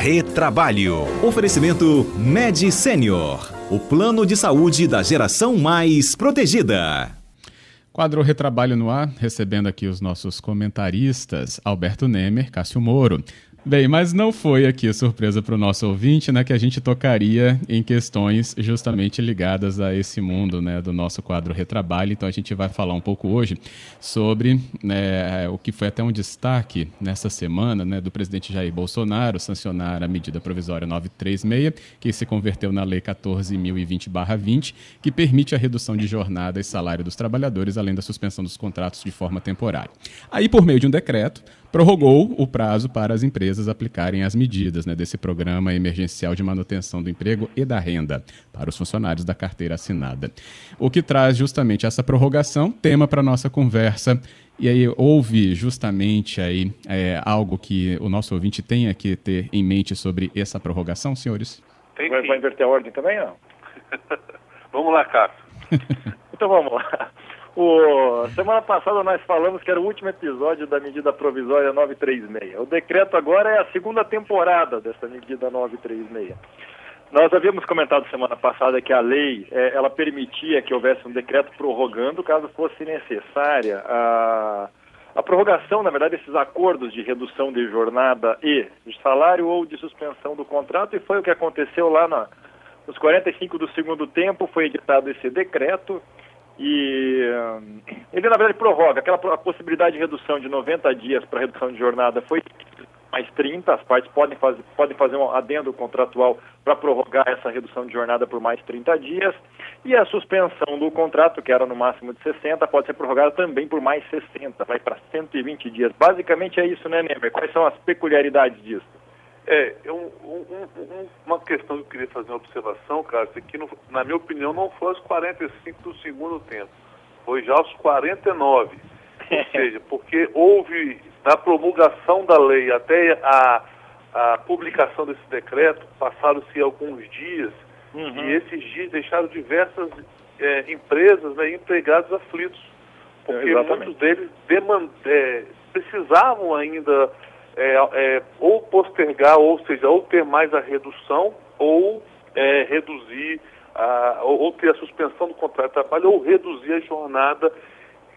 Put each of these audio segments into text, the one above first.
Retrabalho. Oferecimento Med Senior. O plano de saúde da geração mais protegida. Quadro Retrabalho no ar, recebendo aqui os nossos comentaristas, Alberto Nemer, Cássio Moro. Bem, mas não foi aqui surpresa para o nosso ouvinte, né, que a gente tocaria em questões justamente ligadas a esse mundo, né, do nosso quadro Retrabalho. Então a gente vai falar um pouco hoje sobre né, o que foi até um destaque nessa semana, né, do presidente Jair Bolsonaro sancionar a medida provisória 936, que se converteu na lei 14.020/20, que permite a redução de jornada e salário dos trabalhadores, além da suspensão dos contratos de forma temporária. Aí, por meio de um decreto, prorrogou o prazo para as empresas aplicarem as medidas né, desse programa emergencial de manutenção do emprego e da renda para os funcionários da carteira assinada. O que traz justamente essa prorrogação, tema para nossa conversa. E aí houve justamente aí é, algo que o nosso ouvinte tenha que ter em mente sobre essa prorrogação, senhores? Tem vai, vai inverter a ordem também, não? vamos lá, Cássio. então vamos lá. O, semana passada nós falamos que era o último episódio da medida provisória 936. O decreto agora é a segunda temporada dessa medida 936. Nós havíamos comentado semana passada que a lei é, ela permitia que houvesse um decreto prorrogando caso fosse necessária a, a prorrogação, na verdade, desses acordos de redução de jornada e de salário ou de suspensão do contrato, e foi o que aconteceu lá na, nos 45 do segundo tempo, foi editado esse decreto. E ele, na verdade, prorroga aquela possibilidade de redução de 90 dias para redução de jornada foi mais 30, as partes podem fazer, podem fazer um adendo contratual para prorrogar essa redução de jornada por mais 30 dias, e a suspensão do contrato, que era no máximo de 60, pode ser prorrogada também por mais 60, vai para 120 dias. Basicamente é isso, né, Nemer? Quais são as peculiaridades disso? É, um, um, um, uma questão que eu queria fazer uma observação, Cássio, é que, no, na minha opinião, não foi aos 45 do segundo tempo, foi já aos 49. Ou seja, porque houve, da promulgação da lei até a, a publicação desse decreto, passaram-se alguns dias, uhum. e esses dias deixaram diversas é, empresas né, empregados aflitos, porque é, muitos deles demand, é, precisavam ainda é, é, ou postergar, ou seja, ou ter mais a redução, ou é, reduzir, a, ou, ou, ter a suspensão do contrato de trabalho, ou reduzir a jornada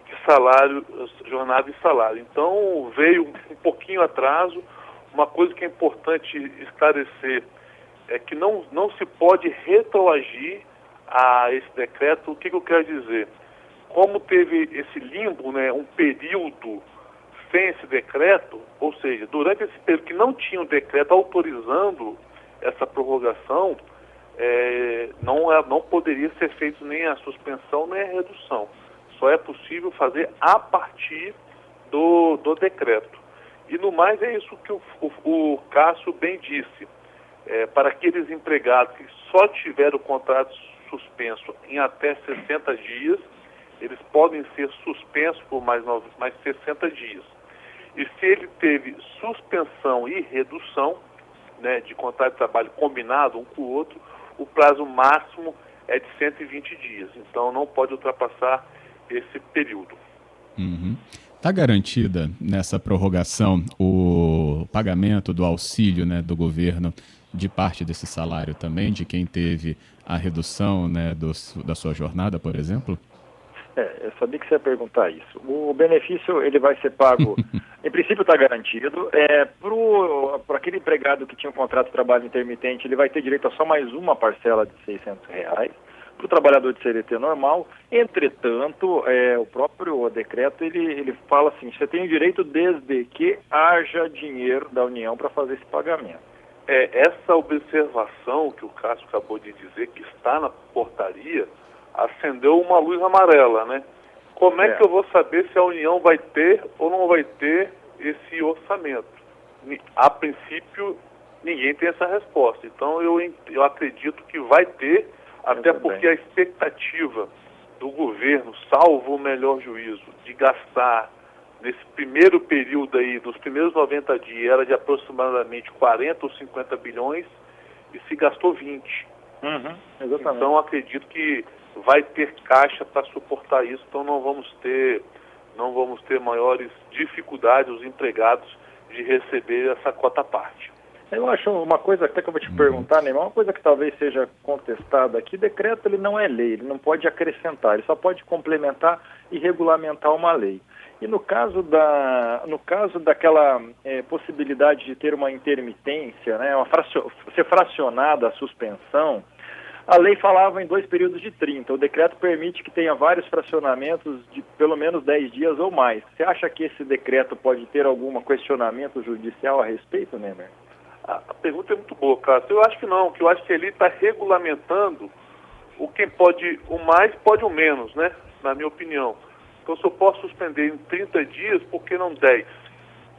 de salário, jornada e salário. Então veio um pouquinho atraso. Uma coisa que é importante esclarecer é que não, não se pode retroagir a esse decreto. O que, que eu quero dizer? Como teve esse limbo, né, um período sem esse decreto, ou seja, durante esse período que não tinha um decreto autorizando essa prorrogação, é, não, é, não poderia ser feito nem a suspensão nem a redução. Só é possível fazer a partir do, do decreto. E no mais é isso que o, o, o Cássio bem disse. É, para aqueles empregados que só tiveram o contrato suspenso em até 60 dias, eles podem ser suspensos por mais, mais 60 dias. E se ele teve suspensão e redução né, de contrato de trabalho combinado um com o outro, o prazo máximo é de 120 dias. Então não pode ultrapassar esse período. Está uhum. Tá garantida nessa prorrogação o pagamento do auxílio né, do governo de parte desse salário também, de quem teve a redução né, dos, da sua jornada, por exemplo? É, eu sabia que você ia perguntar isso. O benefício ele vai ser pago, em princípio está garantido. É, Para aquele empregado que tinha um contrato de trabalho intermitente, ele vai ter direito a só mais uma parcela de 600 reais. Para o trabalhador de CLT normal, entretanto, é, o próprio decreto ele, ele fala assim: você tem o direito desde que haja dinheiro da União para fazer esse pagamento. É, essa observação que o Cássio acabou de dizer, que está na portaria, acendeu uma luz amarela, né? Como é, é, que eu vou saber se a União vai ter ou não vai ter esse orçamento? A princípio, ninguém tem essa resposta. Então, eu, eu acredito que vai ter, até porque a expectativa do governo, salvo o melhor juízo, de gastar nesse primeiro período aí, nos primeiros 90 dias, era de aproximadamente 40 ou 50 bilhões e se gastou 20. Uhum, então, acredito que vai ter caixa para suportar isso, então não vamos ter não vamos ter maiores dificuldades os empregados de receber essa cota parte. Eu acho uma coisa até que eu vou te uhum. perguntar, Neymar, uma coisa que talvez seja contestada aqui, decreto ele não é lei, ele não pode acrescentar, ele só pode complementar e regulamentar uma lei. E no caso, da, no caso daquela é, possibilidade de ter uma intermitência, né, uma fracio, ser fracionada a suspensão, a lei falava em dois períodos de 30. O decreto permite que tenha vários fracionamentos de pelo menos 10 dias ou mais. Você acha que esse decreto pode ter algum questionamento judicial a respeito, Nemer? A, pergunta é muito boa, Cássio. Eu acho que não, que eu acho que ele está regulamentando o quem pode o mais, pode o menos, né? Na minha opinião. Então, se eu posso suspender em 30 dias, por que não 10?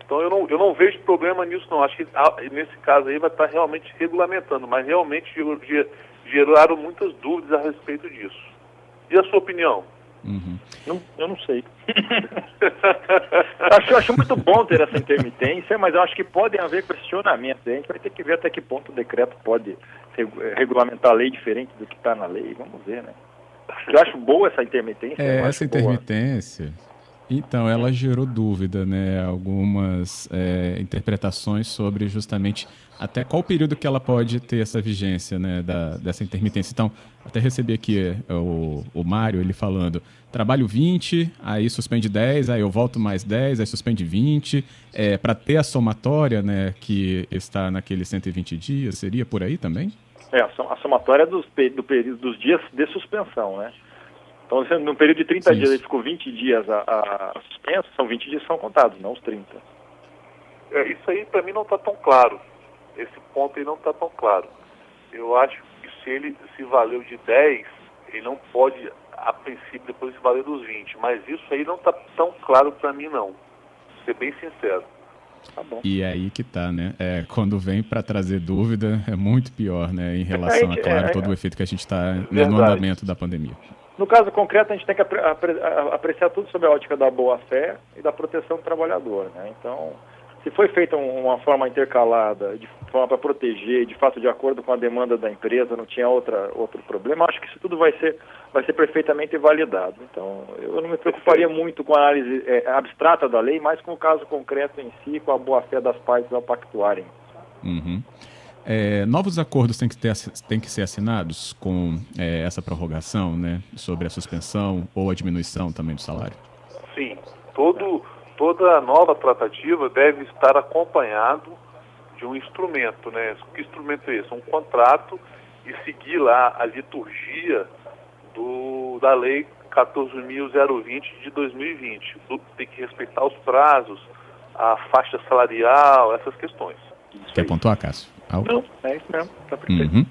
Então, eu não, eu não vejo problema nisso, não. Acho que ah, nesse caso aí vai estar realmente regulamentando, mas realmente geraram muitas dúvidas a respeito disso. E a sua opinião? Uhum. Não, eu não sei. acho, acho muito bom ter essa intermitência, mas eu acho que podem haver questionamentos. A gente vai ter que ver até que ponto o decreto pode regulamentar a lei diferente do que está na lei. Vamos ver, né? Eu acho boa essa intermitência. É, essa intermitência. Boa. Então, ela gerou dúvida, né? Algumas é, interpretações sobre justamente até qual período que ela pode ter essa vigência, né? Da, dessa intermitência. Então, até recebi aqui é, o, o Mário, ele falando, trabalho 20, aí suspende 10, aí eu volto mais 10, aí suspende 20. É, Para ter a somatória, né? Que está naqueles 120 dias, seria por aí também? É, a somatória dos, do período, dos dias de suspensão, né? Então, no período de 30 Sim. dias ele ficou 20 dias a, a, suspenso, são 20 dias que são contados, não os 30. É, isso aí para mim não está tão claro. Esse ponto aí não está tão claro. Eu acho que se ele se valeu de 10, ele não pode, a princípio, depois se valer dos 20. Mas isso aí não está tão claro para mim, não. Vou ser bem sincero. Tá e é aí que tá, né? É, quando vem para trazer dúvida, é muito pior, né? Em relação a, claro, é, todo o efeito que a gente está no andamento da pandemia. No caso concreto, a gente tem que apreciar tudo sob a ótica da boa-fé e da proteção do trabalhador, né? Então, se foi feita uma forma intercalada, de forma para proteger, de fato de acordo com a demanda da empresa, não tinha outra, outro problema, acho que isso tudo vai ser, vai ser perfeitamente validado. Então, eu não me preocuparia muito com a análise é, abstrata da lei, mas com o caso concreto em si, com a boa-fé das partes ao pactuarem. Uhum. É, novos acordos têm que, ter, têm que ser assinados com é, essa prorrogação, né, sobre a suspensão ou a diminuição também do salário? Sim, todo toda nova tratativa deve estar acompanhado de um instrumento, né? Que instrumento é esse? Um contrato e seguir lá a liturgia do, da lei 14.020 de 2020. Tem que respeitar os prazos, a faixa salarial, essas questões. Quer pontuar, Cássio? Algo? Não, é isso mesmo, tá perfeito. Uhum.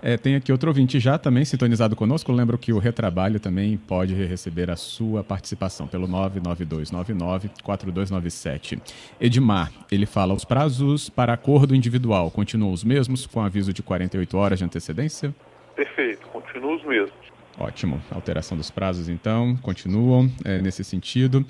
É, tem aqui outro ouvinte já também sintonizado conosco. Lembro que o Retrabalho também pode receber a sua participação pelo 99299-4297. Edmar, ele fala: os prazos para acordo individual continuam os mesmos, com aviso de 48 horas de antecedência? Perfeito, continuam os mesmos. Ótimo. Alteração dos prazos, então, continuam é, nesse sentido.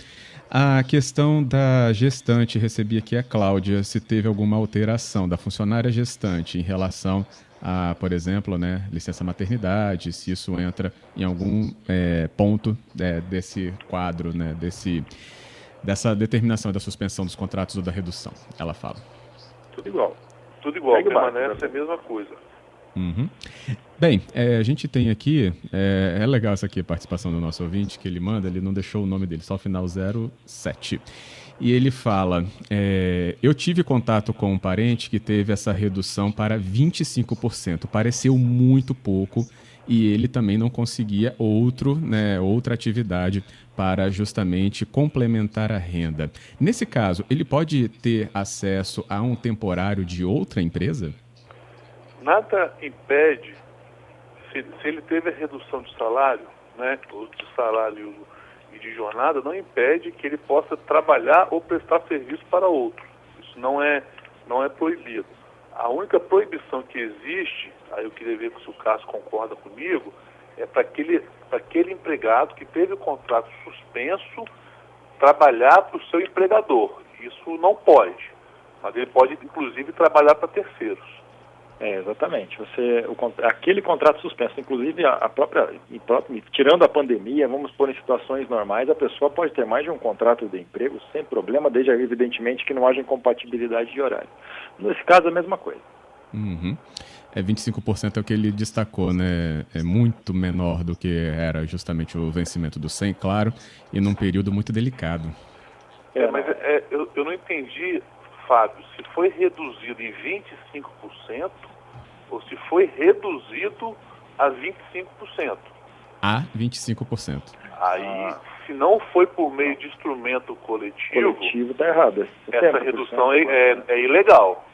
A questão da gestante, recebi aqui a Cláudia, se teve alguma alteração da funcionária gestante em relação a, por exemplo, né, licença maternidade, se isso entra em algum é, ponto é, desse quadro, né, desse, dessa determinação da suspensão dos contratos ou da redução. Ela fala. Tudo igual. Tudo igual, permanece a mesma coisa. Uhum. Bem, é, a gente tem aqui, é, é, legal essa aqui, a participação do nosso ouvinte, que ele manda, ele não deixou o nome dele, só o final 07 e ele fala: é, Eu tive contato com um parente que teve essa redução para 25%. Pareceu muito pouco e ele também não conseguia outro, né, outra atividade para justamente complementar a renda. Nesse caso, ele pode ter acesso a um temporário de outra empresa? Nada impede, se, se ele teve a redução de salário, né, de salário e de jornada não impede que ele possa trabalhar ou prestar serviço para outro. Isso não é, não é proibido. A única proibição que existe, aí eu queria ver se o Cássio concorda comigo, é para aquele, aquele empregado que teve o contrato suspenso trabalhar para o seu empregador. Isso não pode. Mas ele pode, inclusive, trabalhar para terceiros. É, exatamente. Você, o, aquele contrato suspenso, inclusive a, a própria, tirando a pandemia, vamos pôr em situações normais, a pessoa pode ter mais de um contrato de emprego sem problema, desde evidentemente que não haja incompatibilidade de horário. Nesse caso, a mesma coisa. Uhum. É 25% é o que ele destacou, né? É muito menor do que era justamente o vencimento do 100, claro, e num período muito delicado. É, mas é, eu, eu não entendi Fábio, se foi reduzido em 25% ou se foi reduzido a 25%. A 25%. Aí, ah. se não foi por meio de instrumento coletivo, coletivo tá errado. É essa redução é, é, é ilegal.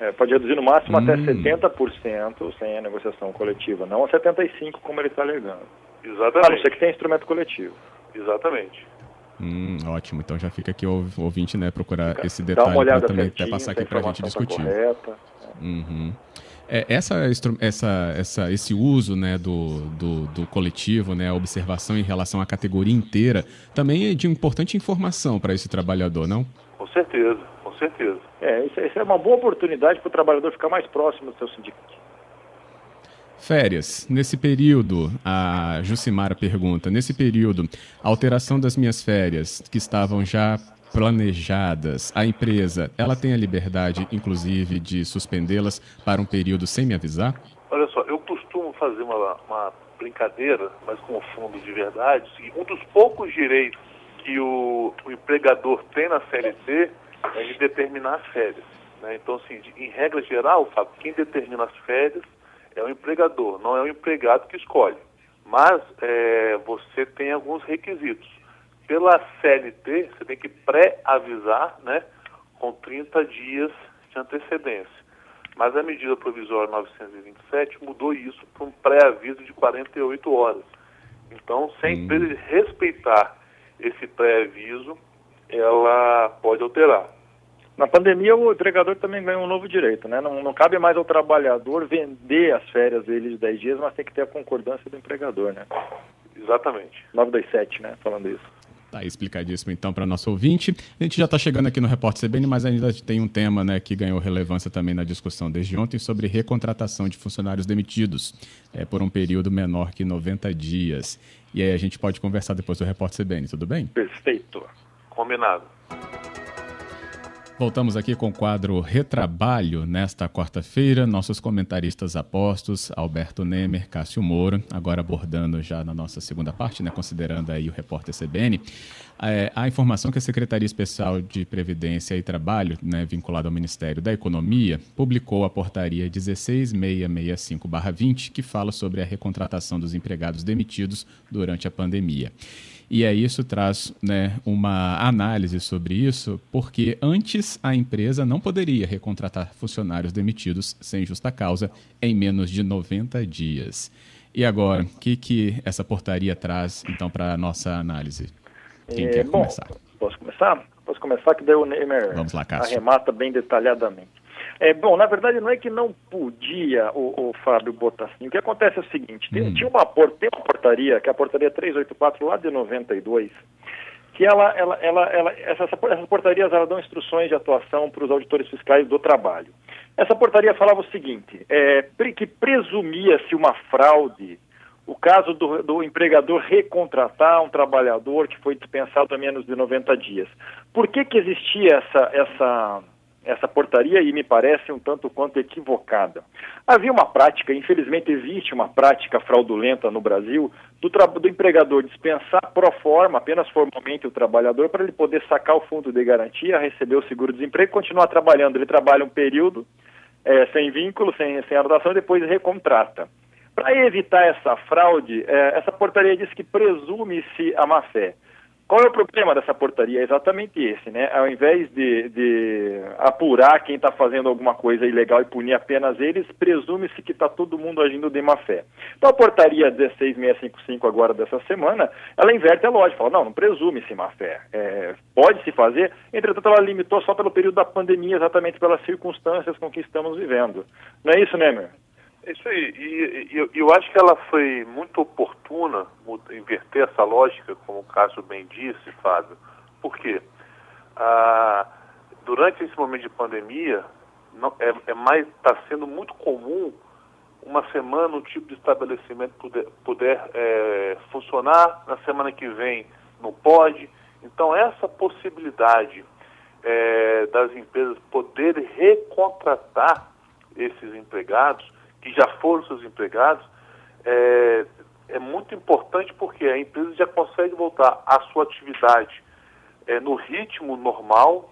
É, pode reduzir no máximo hum. até 70% sem a negociação coletiva, não a 75% como ele está alegando. Exatamente. A não ser que tenha instrumento coletivo. Exatamente. Hum, ótimo. Então já fica aqui o ouvinte, né, procurar esse detalhe para também até passar aqui para a gente discutir. Tá uhum. É, essa, essa, essa, esse uso né, do, do, do, coletivo, né, a observação em relação à categoria inteira, também é de importante informação para esse trabalhador, não? Com certeza, com certeza. É, isso, isso é uma boa oportunidade para o trabalhador ficar mais próximo do seu sindicato. Férias. Nesse período, a Jucimara pergunta, nesse período, a alteração das minhas férias, que estavam já planejadas, a empresa, ela tem a liberdade, inclusive, de suspendê-las para um período sem me avisar? Olha só, eu costumo fazer uma, uma brincadeira, mas com fundo de verdade, um dos poucos direitos que o, o empregador tem na CLT é de determinar as férias. Né? Então, assim, em regra geral, Fábio, quem determina as férias é o empregador, não é o empregado que escolhe. Mas é, você tem alguns requisitos. Pela CLT, você tem que pré-avisar né, com 30 dias de antecedência. Mas a medida provisória 927 mudou isso para um pré-aviso de 48 horas. Então, se a hum. empresa respeitar esse pré-aviso, ela pode alterar. Na pandemia, o empregador também ganhou um novo direito, né? Não, não cabe mais ao trabalhador vender as férias dele de 10 dias, mas tem que ter a concordância do empregador, né? Exatamente. 927, né? Falando isso. Tá explicadíssimo então para nosso ouvinte. A gente já está chegando aqui no Repórter CBN, mas ainda tem um tema né, que ganhou relevância também na discussão desde ontem sobre recontratação de funcionários demitidos é, por um período menor que 90 dias. E aí a gente pode conversar depois do Repórter CBN, tudo bem? Perfeito. Combinado. Voltamos aqui com o quadro Retrabalho nesta quarta-feira. Nossos comentaristas apostos, Alberto Nemer, Cássio Moro, agora abordando já na nossa segunda parte, né, considerando aí o repórter CBN, é, a informação que a Secretaria Especial de Previdência e Trabalho, né, vinculada ao Ministério da Economia, publicou a portaria 16665-20, que fala sobre a recontratação dos empregados demitidos durante a pandemia. E aí isso traz né, uma análise sobre isso, porque antes a empresa não poderia recontratar funcionários demitidos sem justa causa em menos de 90 dias. E agora, o que, que essa portaria traz, então, para a nossa análise? Quem é, quer bom, começar? Posso começar? Posso começar que daí o Neymer Vamos lá, arremata bem detalhadamente. É, bom, na verdade não é que não podia o, o Fábio botar assim. O que acontece é o seguinte, tem, hum. tinha uma, tem uma portaria, que é a portaria 384 lá de 92, que ela, ela, ela, ela essas, essas portarias elas dão instruções de atuação para os auditores fiscais do trabalho. Essa portaria falava o seguinte, é, que presumia-se uma fraude o caso do, do, empregador recontratar um trabalhador que foi dispensado há menos de 90 dias. Por que, que existia essa, essa, essa portaria e me parece um tanto quanto equivocada. Havia uma prática, infelizmente existe uma prática fraudulenta no Brasil, do, do empregador dispensar pro forma, apenas formalmente o trabalhador, para ele poder sacar o fundo de garantia, receber o seguro-desemprego e continuar trabalhando. Ele trabalha um período é, sem vínculo, sem, sem anotação, e depois recontrata. Para evitar essa fraude, é, essa portaria diz que presume-se a má-fé. Qual é o problema dessa portaria? É exatamente esse, né? Ao invés de, de apurar quem está fazendo alguma coisa ilegal e punir apenas eles, presume-se que está todo mundo agindo de má fé. Então a portaria 16655 agora dessa semana, ela inverte a lógica, fala, não, não presume-se má fé. É, Pode-se fazer, entretanto ela limitou só pelo período da pandemia, exatamente pelas circunstâncias com que estamos vivendo. Não é isso, né, meu? É isso aí. E, e eu, eu acho que ela foi muito oportuna inverter essa lógica, como o Cássio bem disse, Fábio. Por quê? Ah, durante esse momento de pandemia, não, é, é mais está sendo muito comum uma semana um tipo de estabelecimento puder, puder é, funcionar, na semana que vem não pode. Então essa possibilidade é, das empresas poderem recontratar esses empregados, que já foram seus empregados, é, é muito importante porque a empresa já consegue voltar à sua atividade é, no ritmo normal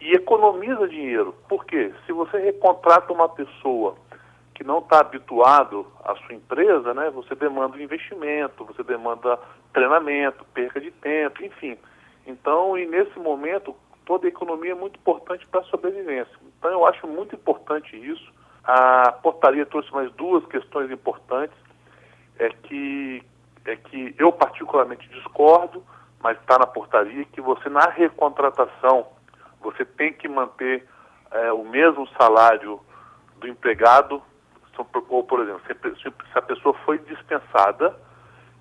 e economiza dinheiro. Por quê? Se você recontrata uma pessoa que não está habituado à sua empresa, né, você demanda investimento, você demanda treinamento, perca de tempo, enfim. Então, e nesse momento, toda a economia é muito importante para a sobrevivência. Então, eu acho muito importante isso. A portaria trouxe mais duas questões importantes. É que, é que eu particularmente discordo, mas está na portaria, que você na recontratação, você tem que manter é, o mesmo salário do empregado, ou, por exemplo, se a pessoa foi dispensada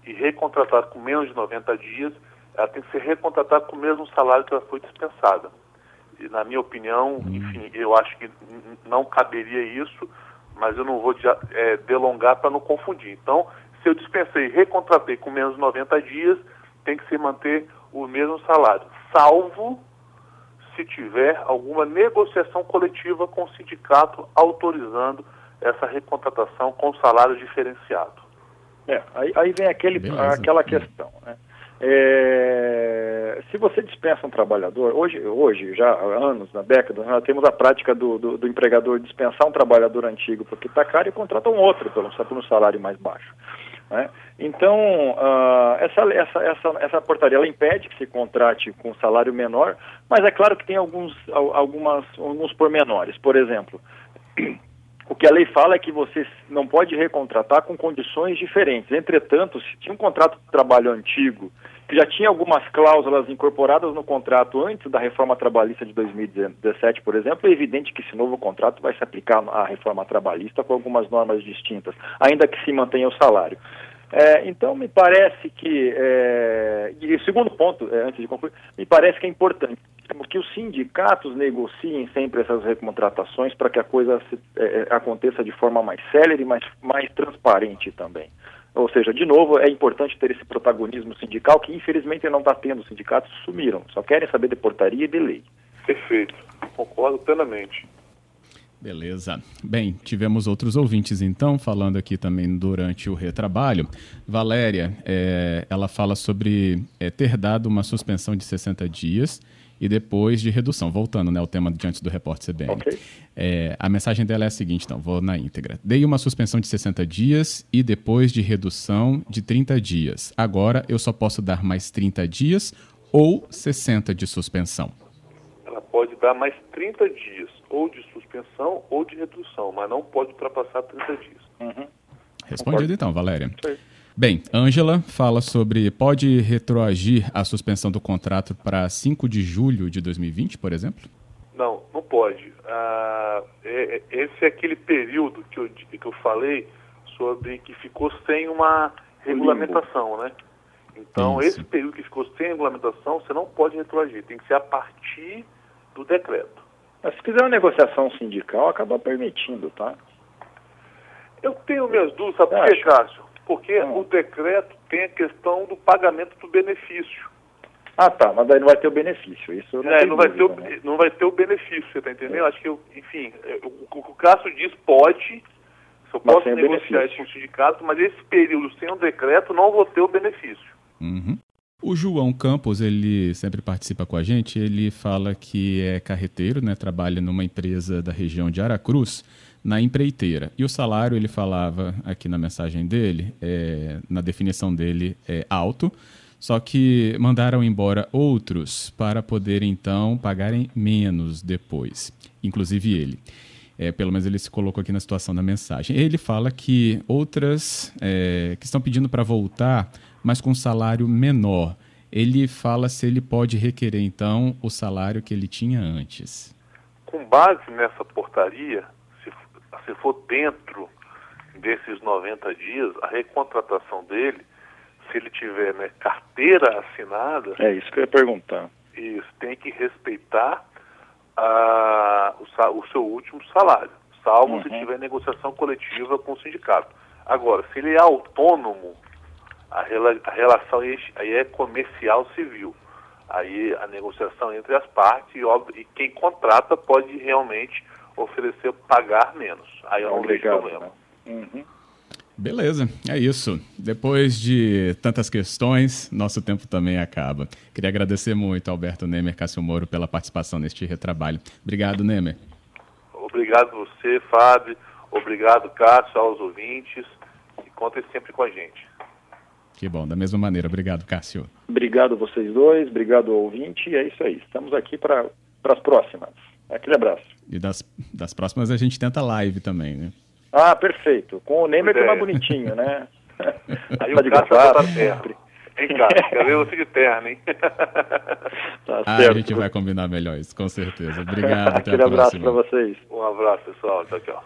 e recontratada com menos de 90 dias, ela tem que ser recontratada com o mesmo salário que ela foi dispensada. Na minha opinião, hum. enfim, eu acho que não caberia isso, mas eu não vou é, delongar para não confundir. Então, se eu dispensei e recontratei com menos de 90 dias, tem que se manter o mesmo salário, salvo se tiver alguma negociação coletiva com o sindicato autorizando essa recontratação com salário diferenciado. É, aí, aí vem aquele, aquela questão, né? É, se você dispensa um trabalhador, hoje, hoje, já há anos, na década, nós temos a prática do, do, do empregador dispensar um trabalhador antigo porque está caro e contrata um outro pelo, por um salário mais baixo. Né? Então, uh, essa, essa, essa, essa portaria ela impede que se contrate com salário menor, mas é claro que tem alguns, algumas, alguns pormenores. Por exemplo, o que a lei fala é que você não pode recontratar com condições diferentes. Entretanto, se tinha um contrato de trabalho antigo, que já tinha algumas cláusulas incorporadas no contrato antes da reforma trabalhista de 2017, por exemplo, é evidente que esse novo contrato vai se aplicar à reforma trabalhista com algumas normas distintas, ainda que se mantenha o salário. É, então, me parece que, é, e o segundo ponto, é, antes de concluir, me parece que é importante que os sindicatos negociem sempre essas recontratações para que a coisa se, é, é, aconteça de forma mais célere e mais, mais transparente também. Ou seja, de novo, é importante ter esse protagonismo sindical que infelizmente não está tendo. Os sindicatos sumiram, só querem saber de portaria e de lei. Perfeito, concordo plenamente. Beleza. Bem, tivemos outros ouvintes então falando aqui também durante o retrabalho. Valéria, é, ela fala sobre é, ter dado uma suspensão de 60 dias e depois de redução. Voltando né, ao tema de antes do repórter CBN. Okay. É, a mensagem dela é a seguinte, então, vou na íntegra. Dei uma suspensão de 60 dias e depois de redução de 30 dias. Agora eu só posso dar mais 30 dias ou 60 de suspensão? Ela pode dar mais 30 dias ou de suspensão ou de redução, mas não pode ultrapassar 30 dias. Uhum. Respondido então, Valéria. Bem, Ângela fala sobre pode retroagir a suspensão do contrato para 5 de julho de 2020, por exemplo? Não, não pode. Ah, é, é, esse é aquele período que eu, que eu falei sobre que ficou sem uma regulamentação, né? Então, Isso. esse período que ficou sem regulamentação, você não pode retroagir, tem que ser a partir do decreto. Mas se fizer uma negociação sindical, acaba permitindo, tá? Eu tenho minhas dúvidas, sabe por quê, Cássio? Porque hum. o decreto tem a questão do pagamento do benefício. Ah, tá, mas daí não vai ter o benefício, isso não, é, não vai, ter o, né? não vai ter o benefício, você está entendendo? É. Acho que, eu, enfim, é, o, o, o Cássio diz pode, se eu posso negociar isso com o sindicato, mas esse período sem o decreto não vou ter o benefício. Uhum. O João Campos, ele sempre participa com a gente, ele fala que é carreteiro, né, trabalha numa empresa da região de Aracruz, na empreiteira. E o salário, ele falava aqui na mensagem dele, é, na definição dele, é alto, só que mandaram embora outros para poder então pagarem menos depois, inclusive ele. É, pelo menos ele se colocou aqui na situação da mensagem. Ele fala que outras é, que estão pedindo para voltar mas com salário menor. Ele fala se ele pode requerer, então, o salário que ele tinha antes. Com base nessa portaria, se, se for dentro desses 90 dias, a recontratação dele, se ele tiver né, carteira assinada. É isso que eu ia perguntar. Isso, tem que respeitar a, o, o, seu último salário, salvo uhum. se tiver negociação coletiva com o sindicato. Agora, se ele é autônomo, a, rela, a relação aí é comercial civil. Aí a negociação entre as partes e, óbvio, e quem contrata pode realmente oferecer pagar menos. Aí eu não vejo problema. Né? Uhum. Beleza, é isso. Depois de tantas questões, nosso tempo também acaba. Queria agradecer muito Alberto Nemer Cássio Moro pela participação neste retrabalho. Obrigado, Nemer. Obrigado você, Fábio. Obrigado, Cássio, aos ouvintes. E contem sempre com a gente. Que bom, da mesma maneira. Obrigado, Cássio. Obrigado vocês dois, obrigado ao ouvinte. E é isso aí. Estamos aqui para as próximas. Aquele abraço. E das, das próximas a gente tenta live também, né? Ah, perfeito. Com o Neymar que é mais bonitinho, né? Aí tá o Cássio vai botar sempre. Hein, Cássio? Quer ver você de terno, hein? Tá ah, a gente vai combinar melhor isso, com certeza. Obrigado, até Aquele a próxima. abraço para vocês. Um abraço, pessoal. Tchau, tchau.